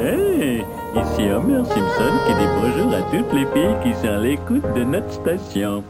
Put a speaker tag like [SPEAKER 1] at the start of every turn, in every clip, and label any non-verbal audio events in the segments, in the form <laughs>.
[SPEAKER 1] Hey, ici Homer Simpson qui dit bonjour à toutes les filles qui sont à l'écoute de notre station.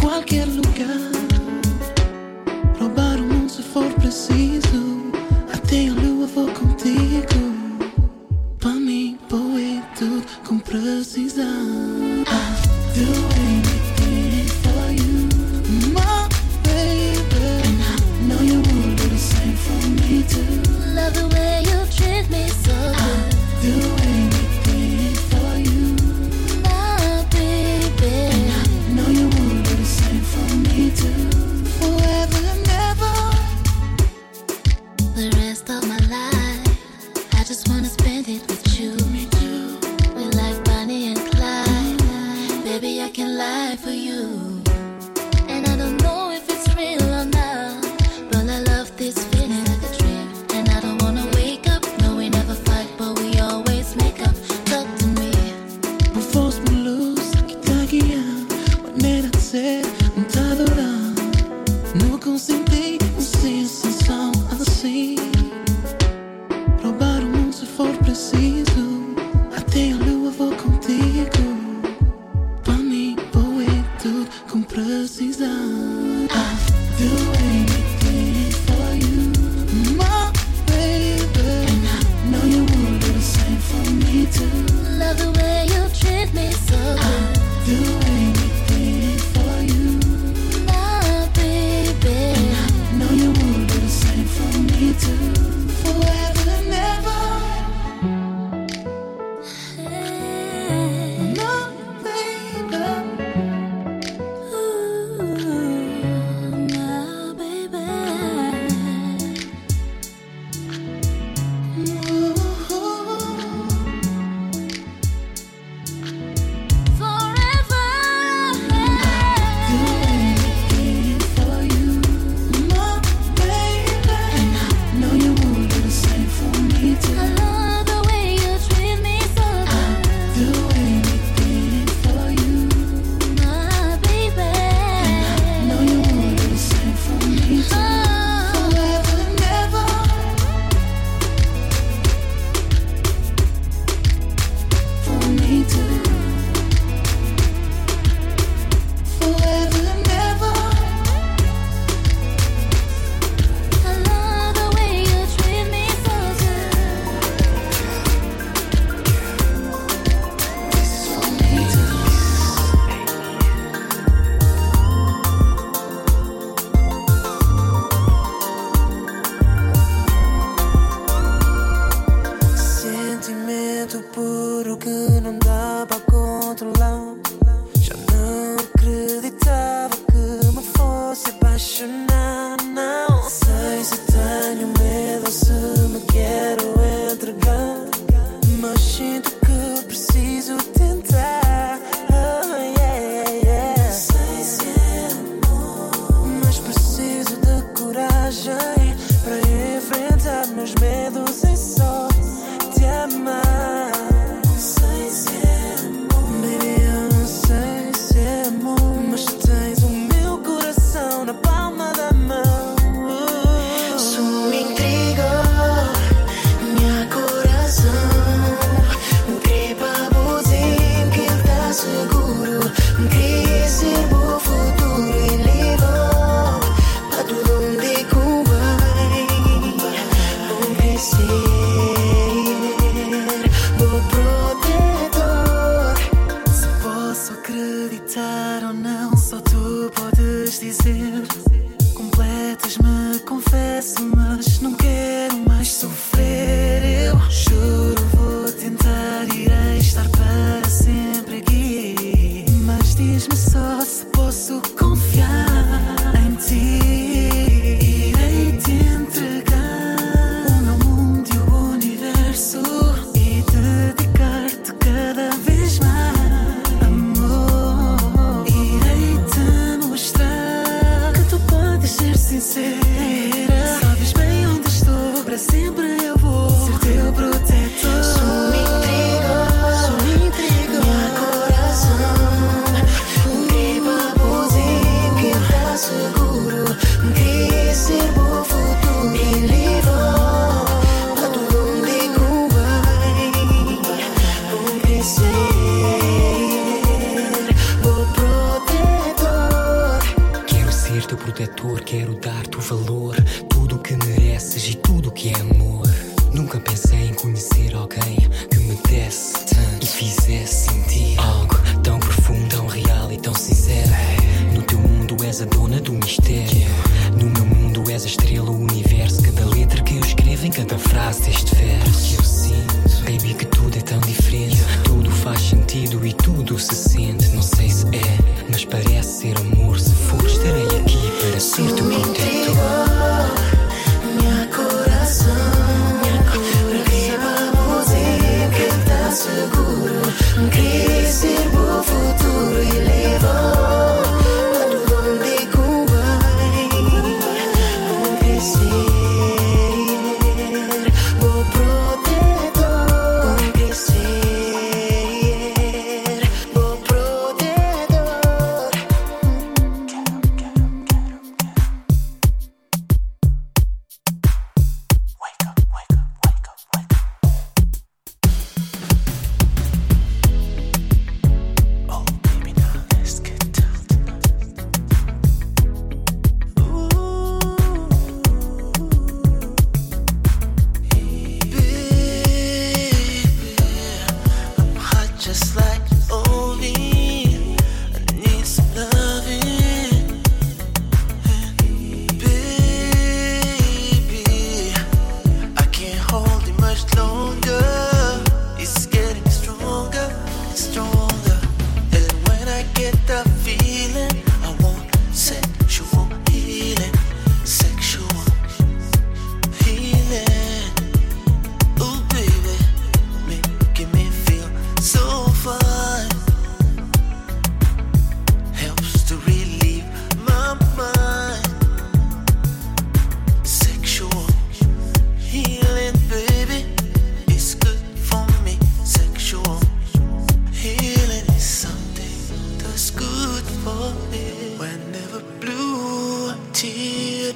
[SPEAKER 2] qualquer lugar. Roubar o mundo se for preciso. Até a lua vou contigo. Para mim, poeta, com precisão.
[SPEAKER 3] myself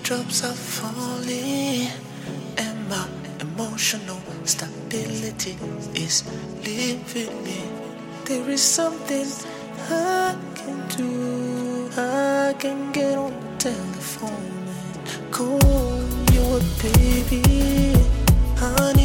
[SPEAKER 3] drops are falling and my emotional stability is leaving me. There is something I can do. I can get on the telephone and call you baby. honey.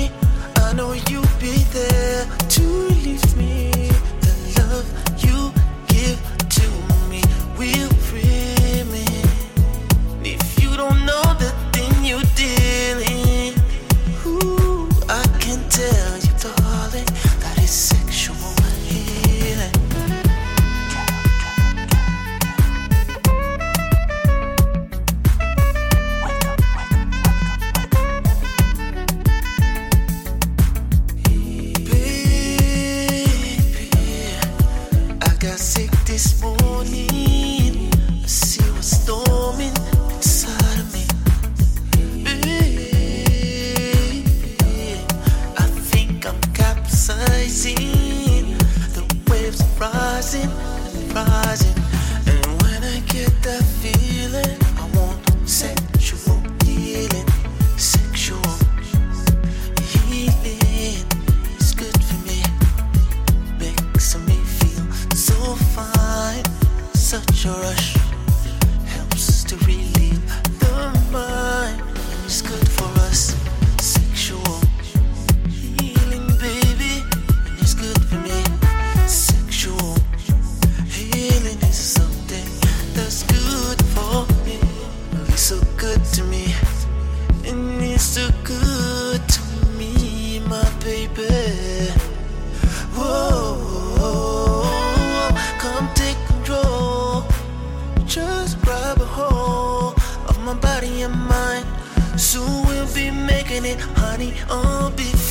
[SPEAKER 3] Soon we'll be making it, honey, Oh,
[SPEAKER 4] before.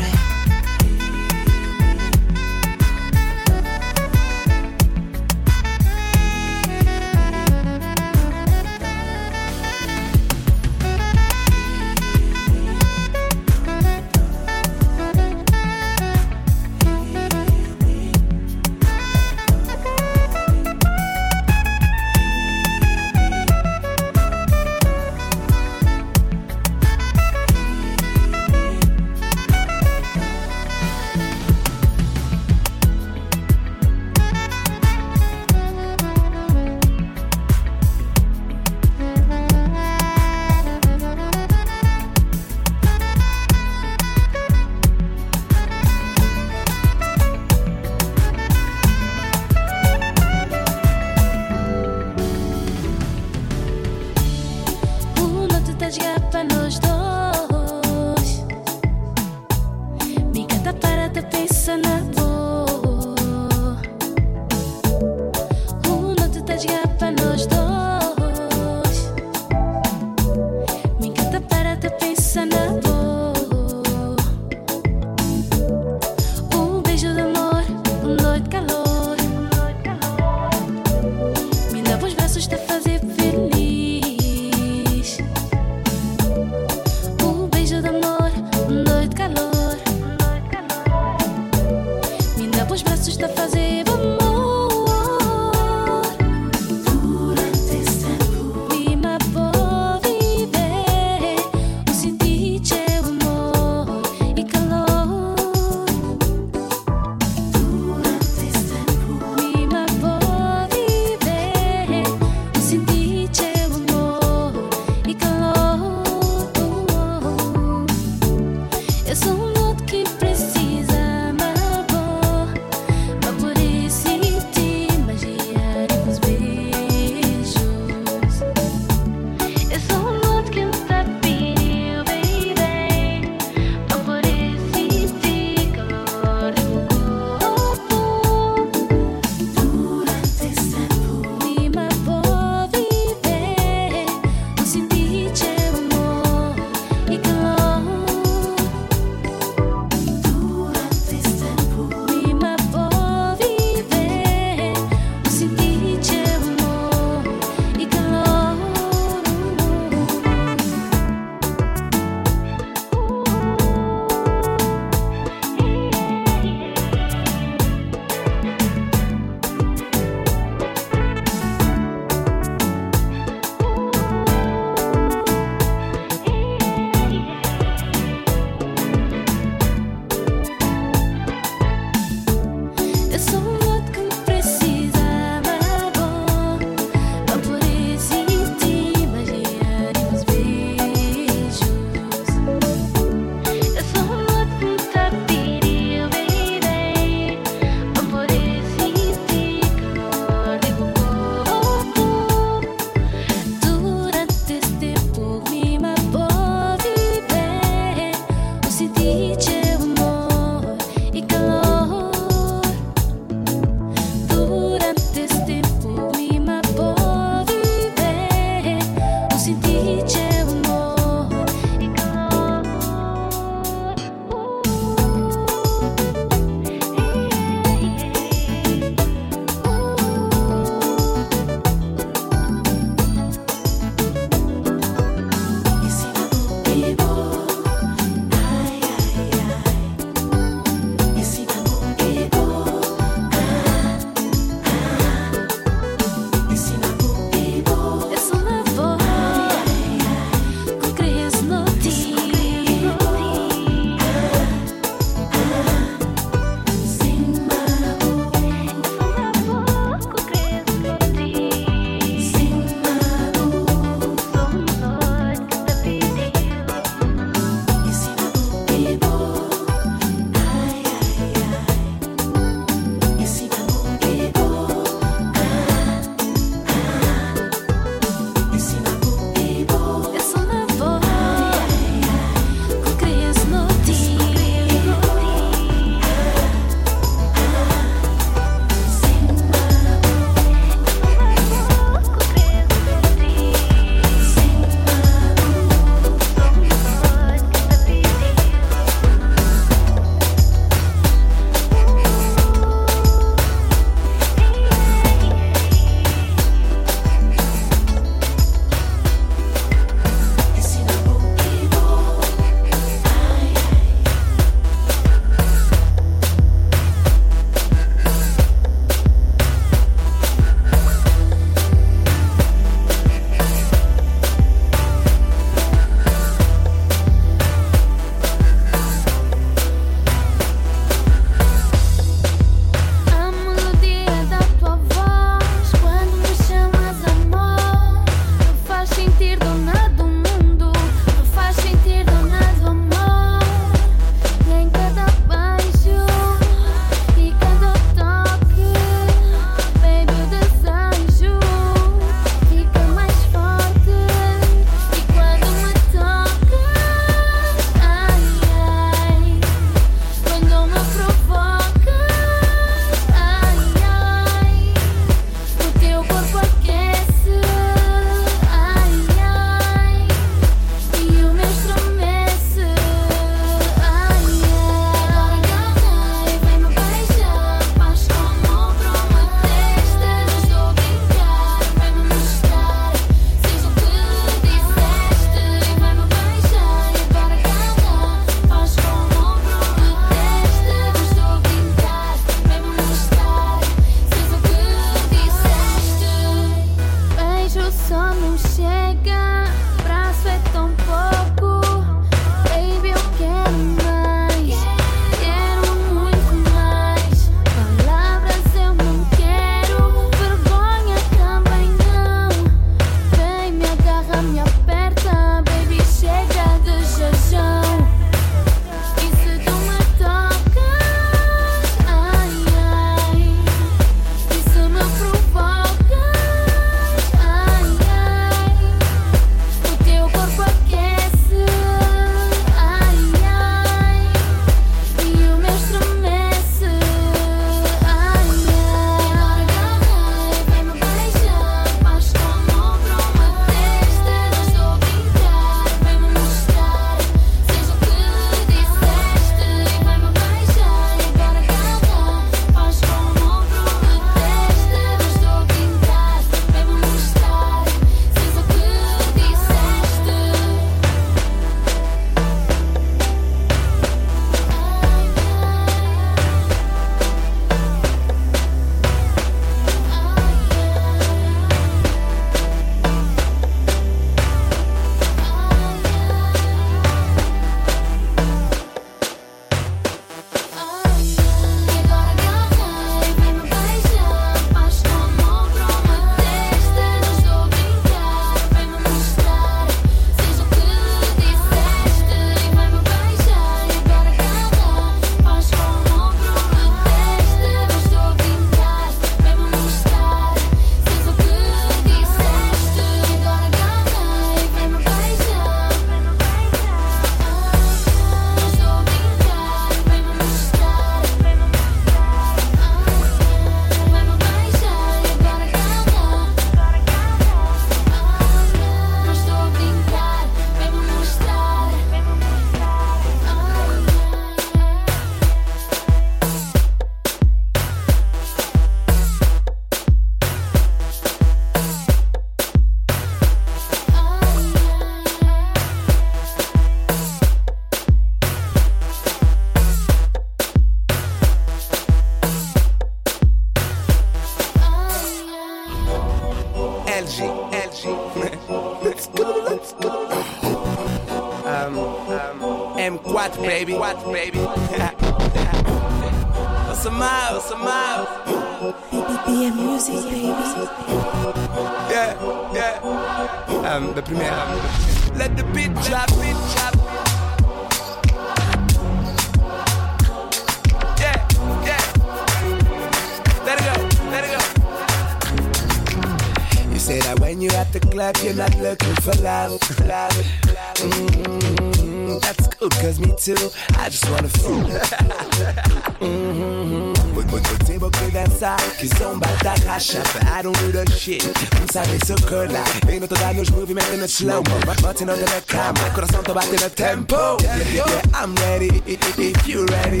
[SPEAKER 4] Cacha. I don't do the shit. Vous savez ce que là. Et notre dame, je move, mettre le slow mo. Martin under the camera. Corazon te batte le tempo. Yeah, yeah, I'm ready. If you ready.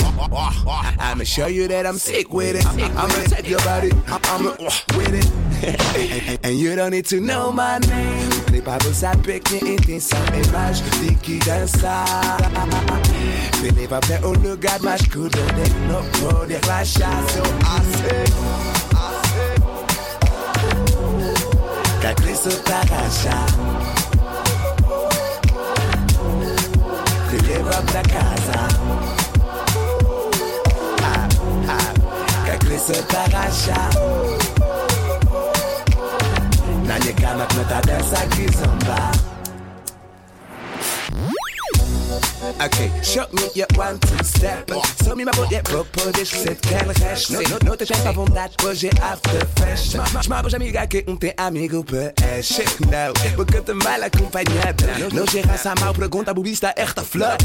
[SPEAKER 4] I'ma show you that I'm sick with it. I'ma take your body. I'ma with it. <laughs> and, you don't need to know my name. Les babos ça pique, mais intenção image de qui dança. Fini pas prêt au lugar, mas cuido de no poder relaxar. So I Que Cristo tá agachar. Te leva pra casa. Ah, ah. Cristo tá agachar. Na nie kamak no ta Okay, show me your one two step. Show me my body propos deixa ser quer resto. Não, não te à vontade, hoje é after fest. Chama pra amiga que um tem amigo peixe. Não, porque te mal acompanhada. Não gera essa mal pergunta, bubista esta flor.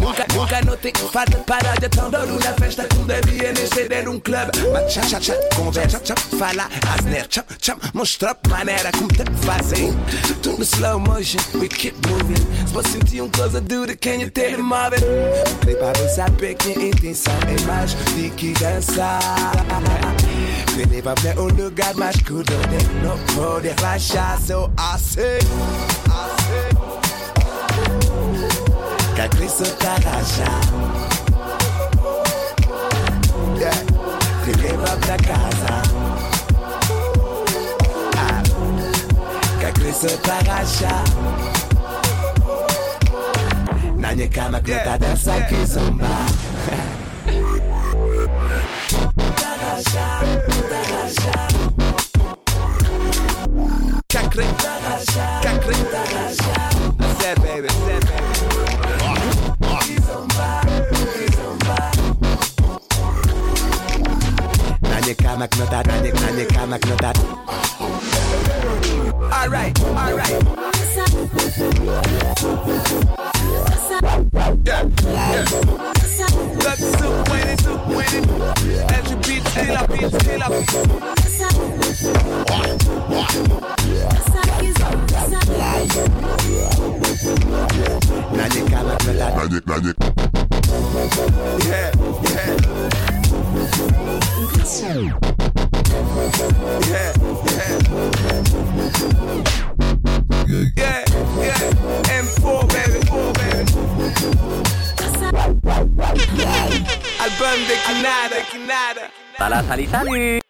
[SPEAKER 4] Nunca, nunca notei falta para de tão duro na festa. Tu devia nem ser um clube. Mas tchá, tchá, tchá, conversa, tchá, fala, asner, tchá, tchá, mostra maneira como te fazem. Tudo slow motion, we keep moving. Se você sentir um coisa dura, can you tell him of it? Prepara saber que intenção é mais de que dançar. Me leva pra um lugar mais curto, onde não pode relaxar. So I say, I say, que a Cristo tá Cristo tá rachar. Na nie kama klota dança que zomba. Cacre, cacre, I said baby, said baby. Na nie kama klota, na nie, na nie kama klota.
[SPEAKER 1] Kali Tali.